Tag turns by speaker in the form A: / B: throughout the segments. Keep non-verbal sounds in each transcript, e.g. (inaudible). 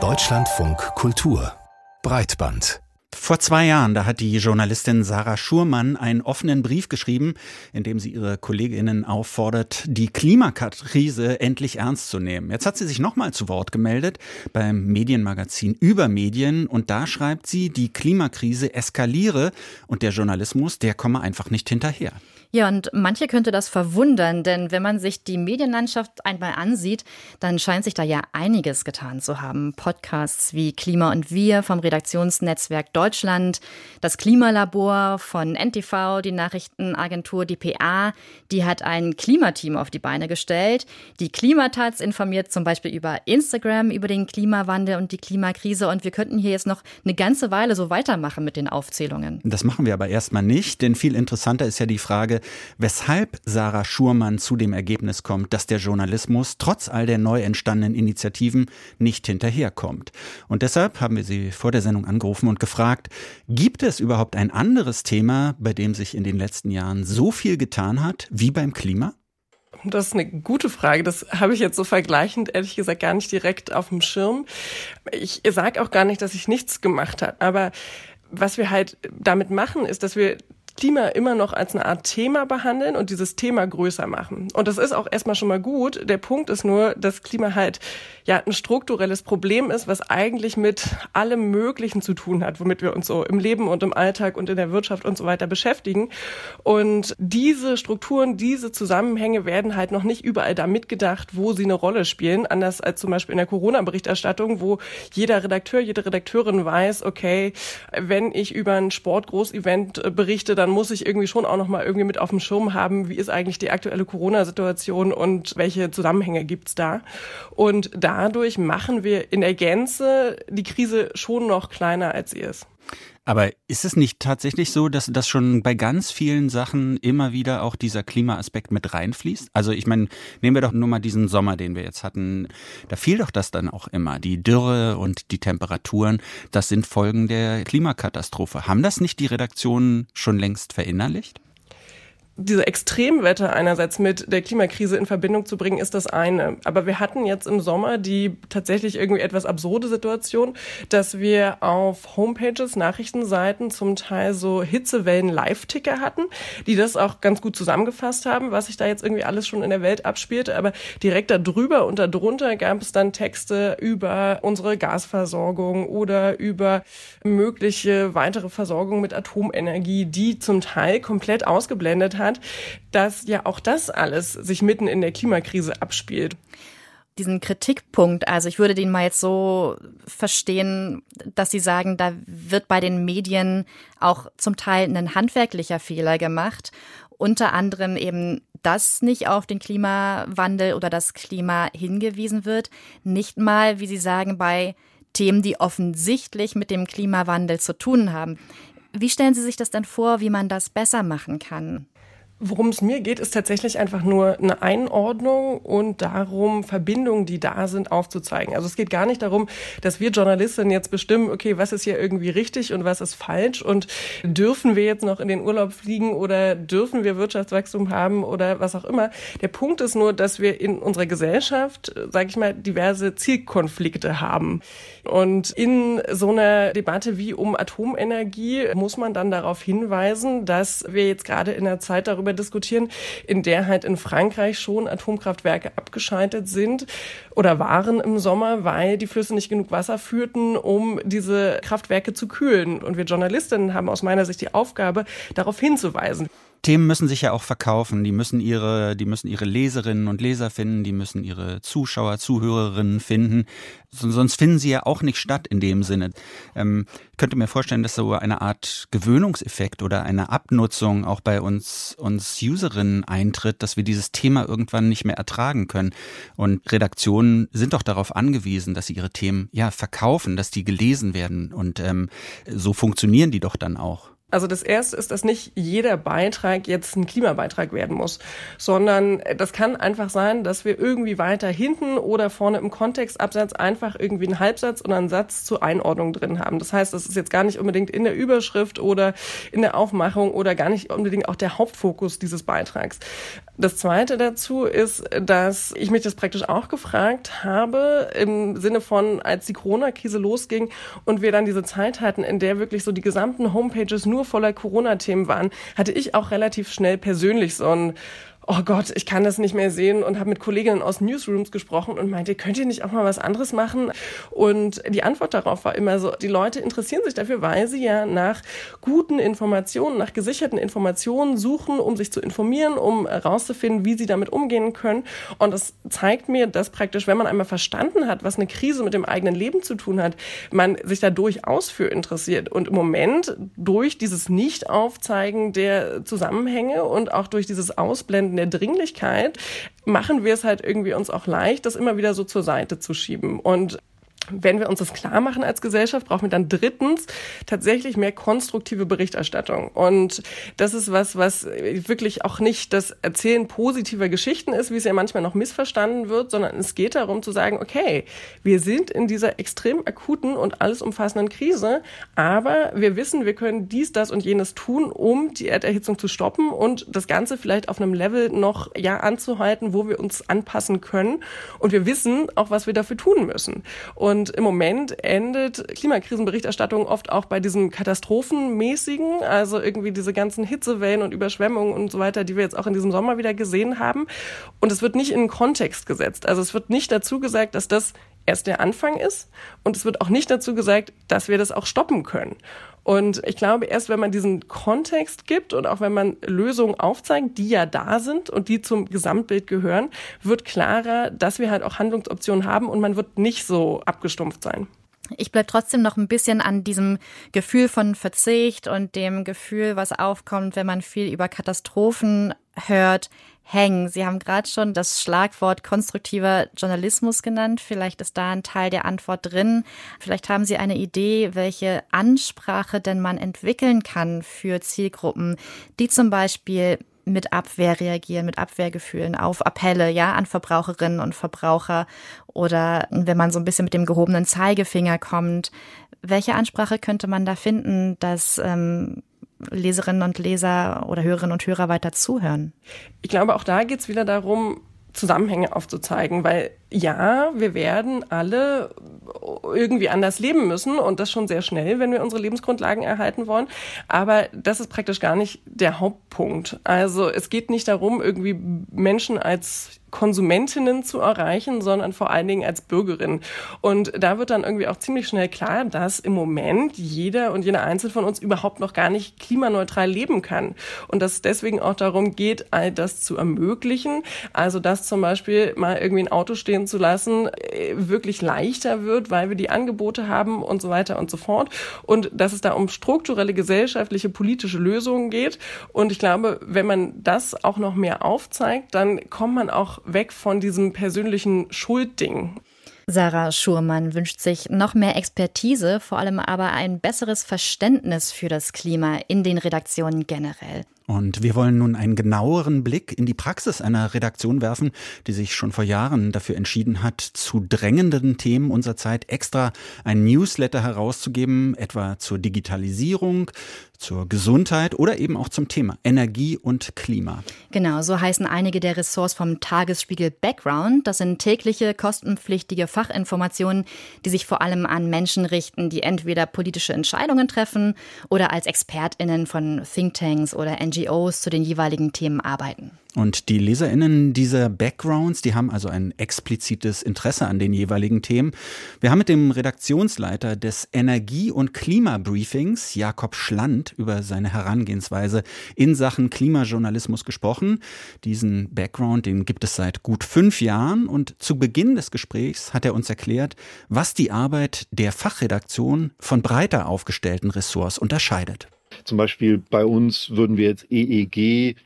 A: Deutschlandfunk Kultur Breitband
B: vor zwei Jahren, da hat die Journalistin Sarah Schurmann einen offenen Brief geschrieben, in dem sie ihre Kolleginnen auffordert, die Klimakrise endlich ernst zu nehmen. Jetzt hat sie sich nochmal zu Wort gemeldet beim Medienmagazin Über Medien und da schreibt sie, die Klimakrise eskaliere und der Journalismus, der komme einfach nicht hinterher.
C: Ja, und manche könnte das verwundern, denn wenn man sich die Medienlandschaft einmal ansieht, dann scheint sich da ja einiges getan zu haben. Podcasts wie Klima und Wir vom Redaktionsnetzwerk Deutschland, das Klimalabor von NTV, die Nachrichtenagentur DPA, die hat ein Klimateam auf die Beine gestellt. Die Klimatats informiert zum Beispiel über Instagram über den Klimawandel und die Klimakrise und wir könnten hier jetzt noch eine ganze Weile so weitermachen mit den Aufzählungen.
B: Das machen wir aber erstmal nicht, denn viel interessanter ist ja die Frage, weshalb Sarah Schurmann zu dem Ergebnis kommt, dass der Journalismus trotz all der neu entstandenen Initiativen nicht hinterherkommt. Und deshalb haben wir sie vor der Sendung angerufen und gefragt, gibt es überhaupt ein anderes Thema, bei dem sich in den letzten Jahren so viel getan hat wie beim Klima?
D: Das ist eine gute Frage. Das habe ich jetzt so vergleichend, ehrlich gesagt, gar nicht direkt auf dem Schirm. Ich sage auch gar nicht, dass ich nichts gemacht habe. Aber was wir halt damit machen, ist, dass wir Klima immer noch als eine Art Thema behandeln und dieses Thema größer machen. Und das ist auch erstmal schon mal gut. Der Punkt ist nur, dass Klima halt ja ein strukturelles Problem ist, was eigentlich mit allem Möglichen zu tun hat, womit wir uns so im Leben und im Alltag und in der Wirtschaft und so weiter beschäftigen. Und diese Strukturen, diese Zusammenhänge werden halt noch nicht überall da mitgedacht, wo sie eine Rolle spielen. Anders als zum Beispiel in der Corona-Berichterstattung, wo jeder Redakteur, jede Redakteurin weiß, okay, wenn ich über ein Sportgroßevent berichte, dann muss ich irgendwie schon auch noch mal irgendwie mit auf dem Schirm haben, wie ist eigentlich die aktuelle Corona-Situation und welche Zusammenhänge gibt's da. Und dadurch machen wir in der Gänze die Krise schon noch kleiner, als sie ist.
B: Aber ist es nicht tatsächlich so, dass das schon bei ganz vielen Sachen immer wieder auch dieser Klimaaspekt mit reinfließt? Also ich meine, nehmen wir doch nur mal diesen Sommer, den wir jetzt hatten. Da fiel doch das dann auch immer. Die Dürre und die Temperaturen, das sind Folgen der Klimakatastrophe. Haben das nicht die Redaktionen schon längst verinnerlicht?
D: Diese Extremwetter einerseits mit der Klimakrise in Verbindung zu bringen, ist das eine. Aber wir hatten jetzt im Sommer die tatsächlich irgendwie etwas absurde Situation, dass wir auf Homepages, Nachrichtenseiten zum Teil so Hitzewellen-Live-Ticker hatten, die das auch ganz gut zusammengefasst haben, was sich da jetzt irgendwie alles schon in der Welt abspielt. Aber direkt darüber und darunter gab es dann Texte über unsere Gasversorgung oder über mögliche weitere Versorgung mit Atomenergie, die zum Teil komplett ausgeblendet haben hat, dass ja auch das alles sich mitten in der Klimakrise abspielt
C: diesen Kritikpunkt, also ich würde den mal jetzt so verstehen, dass Sie sagen, da wird bei den Medien auch zum Teil ein handwerklicher Fehler gemacht, unter anderem eben, dass nicht auf den Klimawandel oder das Klima hingewiesen wird, nicht mal, wie Sie sagen, bei Themen, die offensichtlich mit dem Klimawandel zu tun haben. Wie stellen Sie sich das denn vor, wie man das besser machen kann?
D: Worum es mir geht, ist tatsächlich einfach nur eine Einordnung und darum, Verbindungen, die da sind, aufzuzeigen. Also es geht gar nicht darum, dass wir Journalistinnen jetzt bestimmen, okay, was ist hier irgendwie richtig und was ist falsch und dürfen wir jetzt noch in den Urlaub fliegen oder dürfen wir Wirtschaftswachstum haben oder was auch immer. Der Punkt ist nur, dass wir in unserer Gesellschaft, sage ich mal, diverse Zielkonflikte haben. Und in so einer Debatte wie um Atomenergie muss man dann darauf hinweisen, dass wir jetzt gerade in der Zeit darüber diskutieren, in der halt in Frankreich schon Atomkraftwerke abgeschaltet sind oder waren im Sommer, weil die Flüsse nicht genug Wasser führten, um diese Kraftwerke zu kühlen. Und wir Journalistinnen haben aus meiner Sicht die Aufgabe, darauf hinzuweisen.
B: Themen müssen sich ja auch verkaufen. Die müssen ihre, die müssen ihre Leserinnen und Leser finden, die müssen ihre Zuschauer, Zuhörerinnen finden. Sonst finden sie ja auch nicht statt in dem Sinne. Ähm, könnte mir vorstellen, dass so eine Art Gewöhnungseffekt oder eine Abnutzung auch bei uns, uns Userinnen eintritt, dass wir dieses Thema irgendwann nicht mehr ertragen können. Und Redaktionen sind doch darauf angewiesen, dass sie ihre Themen ja verkaufen, dass die gelesen werden. Und ähm, so funktionieren die doch dann auch.
D: Also das erste ist, dass nicht jeder Beitrag jetzt ein Klimabeitrag werden muss, sondern das kann einfach sein, dass wir irgendwie weiter hinten oder vorne im Kontextabsatz einfach irgendwie einen Halbsatz oder einen Satz zur Einordnung drin haben. Das heißt, das ist jetzt gar nicht unbedingt in der Überschrift oder in der Aufmachung oder gar nicht unbedingt auch der Hauptfokus dieses Beitrags. Das Zweite dazu ist, dass ich mich das praktisch auch gefragt habe, im Sinne von, als die Corona-Krise losging und wir dann diese Zeit hatten, in der wirklich so die gesamten Homepages nur voller Corona-Themen waren, hatte ich auch relativ schnell persönlich so ein oh Gott, ich kann das nicht mehr sehen und habe mit Kolleginnen aus Newsrooms gesprochen und meinte, könnt ihr nicht auch mal was anderes machen? Und die Antwort darauf war immer so, die Leute interessieren sich dafür, weil sie ja nach guten Informationen, nach gesicherten Informationen suchen, um sich zu informieren, um herauszufinden, wie sie damit umgehen können. Und das zeigt mir, dass praktisch, wenn man einmal verstanden hat, was eine Krise mit dem eigenen Leben zu tun hat, man sich da durchaus für interessiert. Und im Moment durch dieses Nicht-Aufzeigen der Zusammenhänge und auch durch dieses Ausblenden in der Dringlichkeit machen wir es halt irgendwie uns auch leicht, das immer wieder so zur Seite zu schieben. Und wenn wir uns das klar machen als Gesellschaft, brauchen wir dann drittens tatsächlich mehr konstruktive Berichterstattung. Und das ist was, was wirklich auch nicht das Erzählen positiver Geschichten ist, wie es ja manchmal noch missverstanden wird, sondern es geht darum zu sagen, okay, wir sind in dieser extrem akuten und alles umfassenden Krise, aber wir wissen, wir können dies, das und jenes tun, um die Erderhitzung zu stoppen und das Ganze vielleicht auf einem Level noch ja anzuhalten, wo wir uns anpassen können. Und wir wissen auch, was wir dafür tun müssen. Und und im Moment endet Klimakrisenberichterstattung oft auch bei diesem katastrophenmäßigen, also irgendwie diese ganzen Hitzewellen und Überschwemmungen und so weiter, die wir jetzt auch in diesem Sommer wieder gesehen haben. Und es wird nicht in den Kontext gesetzt. Also es wird nicht dazu gesagt, dass das erst der Anfang ist. Und es wird auch nicht dazu gesagt, dass wir das auch stoppen können. Und ich glaube, erst wenn man diesen Kontext gibt und auch wenn man Lösungen aufzeigt, die ja da sind und die zum Gesamtbild gehören, wird klarer, dass wir halt auch Handlungsoptionen haben und man wird nicht so abgestumpft sein.
C: Ich bleibe trotzdem noch ein bisschen an diesem Gefühl von Verzicht und dem Gefühl, was aufkommt, wenn man viel über Katastrophen hört, hängen. Sie haben gerade schon das Schlagwort konstruktiver Journalismus genannt. Vielleicht ist da ein Teil der Antwort drin. Vielleicht haben Sie eine Idee, welche Ansprache denn man entwickeln kann für Zielgruppen, die zum Beispiel mit Abwehr reagieren, mit Abwehrgefühlen auf Appelle, ja, an Verbraucherinnen und Verbraucher oder wenn man so ein bisschen mit dem gehobenen Zeigefinger kommt. Welche Ansprache könnte man da finden, dass ähm, Leserinnen und Leser oder Hörerinnen und Hörer weiter zuhören?
D: Ich glaube, auch da geht es wieder darum, Zusammenhänge aufzuzeigen, weil ja, wir werden alle irgendwie anders leben müssen und das schon sehr schnell, wenn wir unsere Lebensgrundlagen erhalten wollen. Aber das ist praktisch gar nicht der Hauptpunkt. Also es geht nicht darum, irgendwie Menschen als Konsumentinnen zu erreichen, sondern vor allen Dingen als Bürgerin. Und da wird dann irgendwie auch ziemlich schnell klar, dass im Moment jeder und jeder Einzelne von uns überhaupt noch gar nicht klimaneutral leben kann. Und dass es deswegen auch darum geht, all das zu ermöglichen. Also, dass zum Beispiel mal irgendwie ein Auto stehen zu lassen, äh, wirklich leichter wird, weil wir die Angebote haben und so weiter und so fort. Und dass es da um strukturelle gesellschaftliche, politische Lösungen geht. Und ich glaube, wenn man das auch noch mehr aufzeigt, dann kommt man auch weg von diesem persönlichen Schuldding.
C: Sarah Schurmann wünscht sich noch mehr Expertise, vor allem aber ein besseres Verständnis für das Klima in den Redaktionen generell.
B: Und wir wollen nun einen genaueren Blick in die Praxis einer Redaktion werfen, die sich schon vor Jahren dafür entschieden hat, zu drängenden Themen unserer Zeit extra ein Newsletter herauszugeben, etwa zur Digitalisierung, zur Gesundheit oder eben auch zum Thema Energie und Klima.
C: Genau, so heißen einige der Ressorts vom Tagesspiegel Background. Das sind tägliche, kostenpflichtige Fachinformationen, die sich vor allem an Menschen richten, die entweder politische Entscheidungen treffen oder als ExpertInnen von Thinktanks oder NGOs zu den jeweiligen Themen arbeiten.
B: Und die LeserInnen dieser Backgrounds, die haben also ein explizites Interesse an den jeweiligen Themen. Wir haben mit dem Redaktionsleiter des Energie- und Klimabriefings, Jakob Schland, über seine Herangehensweise in Sachen Klimajournalismus gesprochen. Diesen Background, den gibt es seit gut fünf Jahren und zu Beginn des Gesprächs hat er uns erklärt, was die Arbeit der Fachredaktion von breiter aufgestellten Ressorts unterscheidet.
E: Zum Beispiel bei uns würden wir jetzt EEG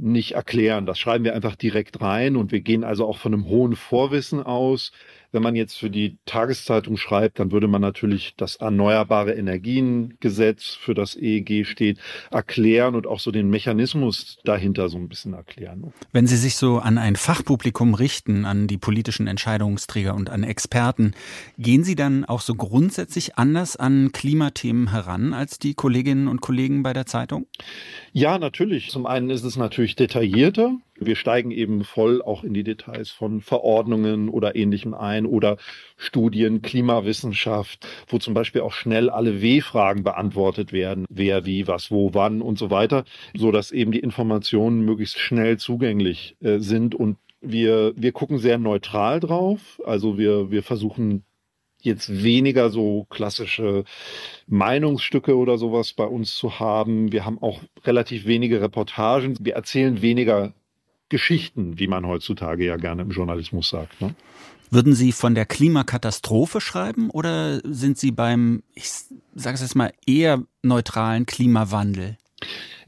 E: nicht erklären. Das schreiben wir einfach direkt rein und wir gehen also auch von einem hohen Vorwissen aus. Wenn man jetzt für die Tageszeitung schreibt, dann würde man natürlich das Erneuerbare Energiengesetz, für das EEG steht, erklären und auch so den Mechanismus dahinter so ein bisschen erklären.
B: Wenn Sie sich so an ein Fachpublikum richten, an die politischen Entscheidungsträger und an Experten, gehen Sie dann auch so grundsätzlich anders an Klimathemen heran als die Kolleginnen und Kollegen bei der Zeitung?
E: Ja, natürlich. Zum einen ist es natürlich detaillierter Wir steigen eben voll auch in die Details von Verordnungen oder ähnlichem ein oder Studien, Klimawissenschaft, wo zum Beispiel auch schnell alle W-Fragen beantwortet werden. Wer, wie, was, wo, wann und so weiter, so dass eben die Informationen möglichst schnell zugänglich äh, sind und wir, wir gucken sehr neutral drauf. Also wir, wir versuchen jetzt weniger so klassische Meinungsstücke oder sowas bei uns zu haben. Wir haben auch relativ wenige Reportagen. Wir erzählen weniger Geschichten, wie man heutzutage ja gerne im Journalismus sagt. Ne?
B: Würden Sie von der Klimakatastrophe schreiben oder sind Sie beim, ich sage es jetzt mal, eher neutralen Klimawandel?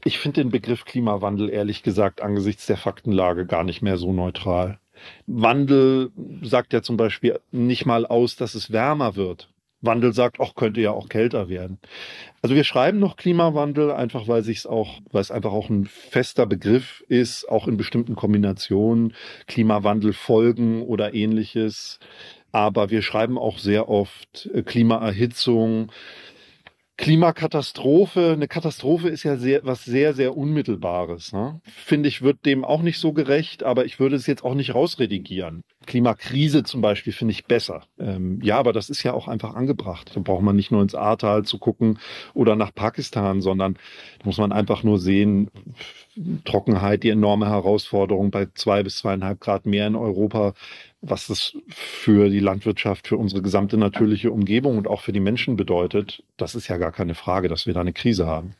E: Ich finde den Begriff Klimawandel ehrlich gesagt angesichts der Faktenlage gar nicht mehr so neutral. Wandel sagt ja zum Beispiel nicht mal aus, dass es wärmer wird. Wandel sagt, auch könnte ja auch kälter werden. Also wir schreiben noch Klimawandel, einfach weil sich auch, weil es einfach auch ein fester Begriff ist, auch in bestimmten Kombinationen, Klimawandelfolgen oder ähnliches. Aber wir schreiben auch sehr oft äh, Klimaerhitzung, Klimakatastrophe, eine Katastrophe ist ja sehr, was sehr, sehr Unmittelbares. Ne? Finde ich, wird dem auch nicht so gerecht, aber ich würde es jetzt auch nicht rausredigieren. Klimakrise zum Beispiel finde ich besser. Ähm, ja, aber das ist ja auch einfach angebracht. Da braucht man nicht nur ins Ahrtal zu gucken oder nach Pakistan, sondern da muss man einfach nur sehen, Trockenheit, die enorme Herausforderung bei zwei bis zweieinhalb Grad mehr in Europa, was das für die Landwirtschaft, für unsere gesamte natürliche Umgebung und auch für die Menschen bedeutet, das ist ja gar keine Frage, dass wir da eine Krise haben.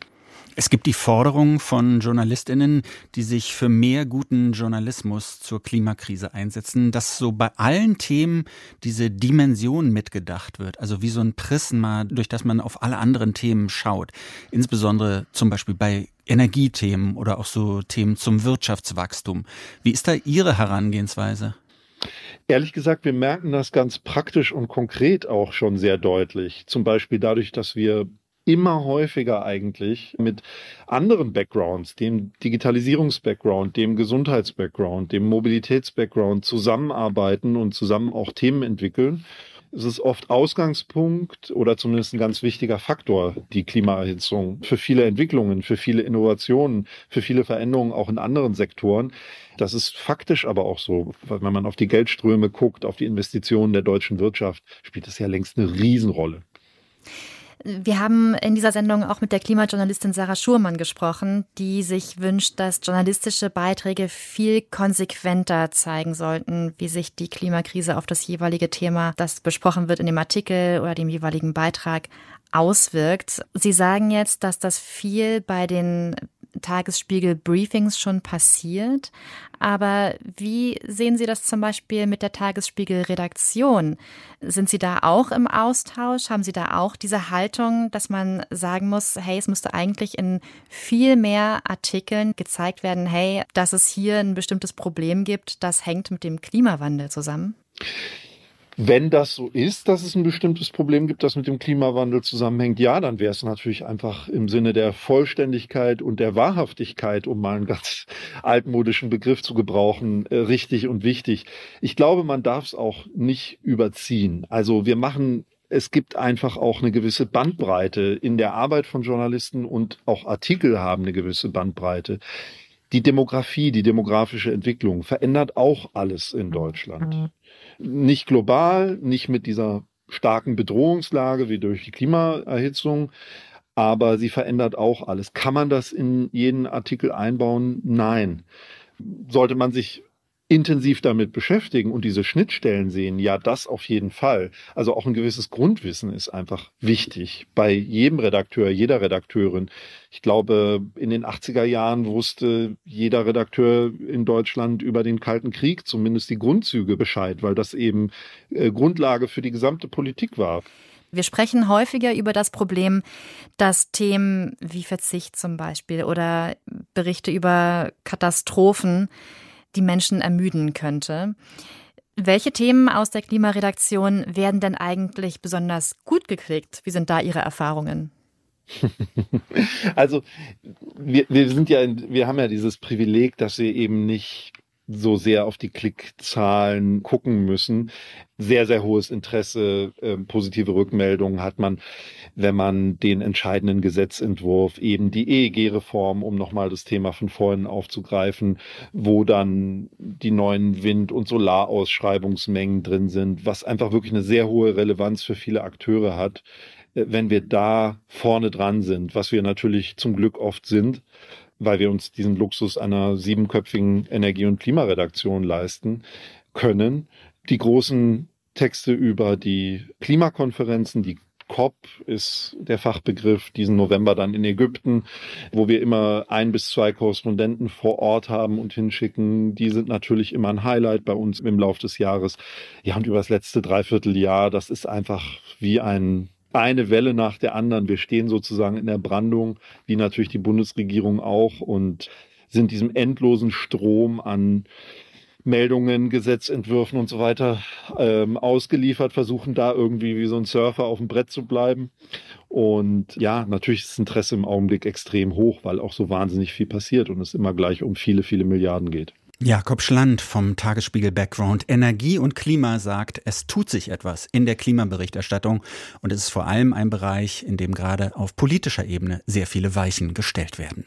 B: Es gibt die Forderung von Journalistinnen, die sich für mehr guten Journalismus zur Klimakrise einsetzen, dass so bei allen Themen diese Dimension mitgedacht wird, also wie so ein Prisma, durch das man auf alle anderen Themen schaut. Insbesondere zum Beispiel bei Energiethemen oder auch so Themen zum Wirtschaftswachstum. Wie ist da Ihre Herangehensweise?
E: Ehrlich gesagt, wir merken das ganz praktisch und konkret auch schon sehr deutlich. Zum Beispiel dadurch, dass wir immer häufiger eigentlich mit anderen Backgrounds, dem Digitalisierungs-Background, dem Gesundheits-Background, dem Mobilitäts-Background zusammenarbeiten und zusammen auch Themen entwickeln es ist oft Ausgangspunkt oder zumindest ein ganz wichtiger Faktor, die Klimaerhitzung für viele Entwicklungen, für viele Innovationen, für viele Veränderungen auch in anderen Sektoren. Das ist faktisch aber auch so. Wenn man auf die Geldströme guckt, auf die Investitionen der deutschen Wirtschaft, spielt das ja längst eine Riesenrolle.
C: Wir haben in dieser Sendung auch mit der Klimajournalistin Sarah Schurmann gesprochen, die sich wünscht, dass journalistische Beiträge viel konsequenter zeigen sollten, wie sich die Klimakrise auf das jeweilige Thema, das besprochen wird in dem Artikel oder dem jeweiligen Beitrag, auswirkt. Sie sagen jetzt, dass das viel bei den Tagesspiegel-Briefings schon passiert. Aber wie sehen Sie das zum Beispiel mit der Tagesspiegel-Redaktion? Sind Sie da auch im Austausch? Haben Sie da auch diese Haltung, dass man sagen muss, hey, es müsste eigentlich in viel mehr Artikeln gezeigt werden, hey, dass es hier ein bestimmtes Problem gibt, das hängt mit dem Klimawandel zusammen?
E: Wenn das so ist, dass es ein bestimmtes Problem gibt, das mit dem Klimawandel zusammenhängt, ja, dann wäre es natürlich einfach im Sinne der Vollständigkeit und der Wahrhaftigkeit, um mal einen ganz (laughs) altmodischen Begriff zu gebrauchen, äh, richtig und wichtig. Ich glaube, man darf es auch nicht überziehen. Also wir machen es gibt einfach auch eine gewisse Bandbreite in der Arbeit von Journalisten und auch Artikel haben eine gewisse Bandbreite. Die Demografie, die demografische Entwicklung verändert auch alles in Deutschland. Mhm. Nicht global, nicht mit dieser starken Bedrohungslage wie durch die Klimaerhitzung, aber sie verändert auch alles. Kann man das in jeden Artikel einbauen? Nein. Sollte man sich intensiv damit beschäftigen und diese Schnittstellen sehen, ja, das auf jeden Fall. Also auch ein gewisses Grundwissen ist einfach wichtig bei jedem Redakteur, jeder Redakteurin. Ich glaube, in den 80er Jahren wusste jeder Redakteur in Deutschland über den Kalten Krieg zumindest die Grundzüge Bescheid, weil das eben äh, Grundlage für die gesamte Politik war.
C: Wir sprechen häufiger über das Problem, dass Themen wie Verzicht zum Beispiel oder Berichte über Katastrophen die Menschen ermüden könnte. Welche Themen aus der Klimaredaktion werden denn eigentlich besonders gut gekriegt? Wie sind da Ihre Erfahrungen? (laughs)
E: Also wir, wir sind ja, wir haben ja dieses Privileg, dass wir eben nicht so sehr auf die Klickzahlen gucken müssen. Sehr, sehr hohes Interesse, äh, positive Rückmeldungen hat man, wenn man den entscheidenden Gesetzentwurf, eben die EEG-Reform, um nochmal das Thema von vorhin aufzugreifen, wo dann die neuen Wind- und Solarausschreibungsmengen drin sind, was einfach wirklich eine sehr hohe Relevanz für viele Akteure hat. Äh, wenn wir da vorne dran sind, was wir natürlich zum Glück oft sind, weil wir uns diesen Luxus einer siebenköpfigen Energie- und Klimaredaktion leisten können. Die großen Texte über die Klimakonferenzen, die COP ist der Fachbegriff, diesen November dann in Ägypten, wo wir immer ein bis zwei Korrespondenten vor Ort haben und hinschicken. Die sind natürlich immer ein Highlight bei uns im Laufe des Jahres. Ja, und über das letzte Dreivierteljahr, das ist einfach wie ein eine Welle nach der anderen. Wir stehen sozusagen in der Brandung, wie natürlich die Bundesregierung auch, und sind diesem endlosen Strom an Meldungen, Gesetzentwürfen und so weiter ähm, ausgeliefert, versuchen da irgendwie wie so ein Surfer auf dem Brett zu bleiben. Und ja, natürlich ist das Interesse im Augenblick extrem hoch, weil auch so wahnsinnig viel passiert und es immer gleich um viele, viele Milliarden geht.
B: Jakob Schland vom Tagesspiegel Background Energie und Klima sagt, es tut sich etwas in der Klimaberichterstattung und es ist vor allem ein Bereich, in dem gerade auf politischer Ebene sehr viele Weichen gestellt werden.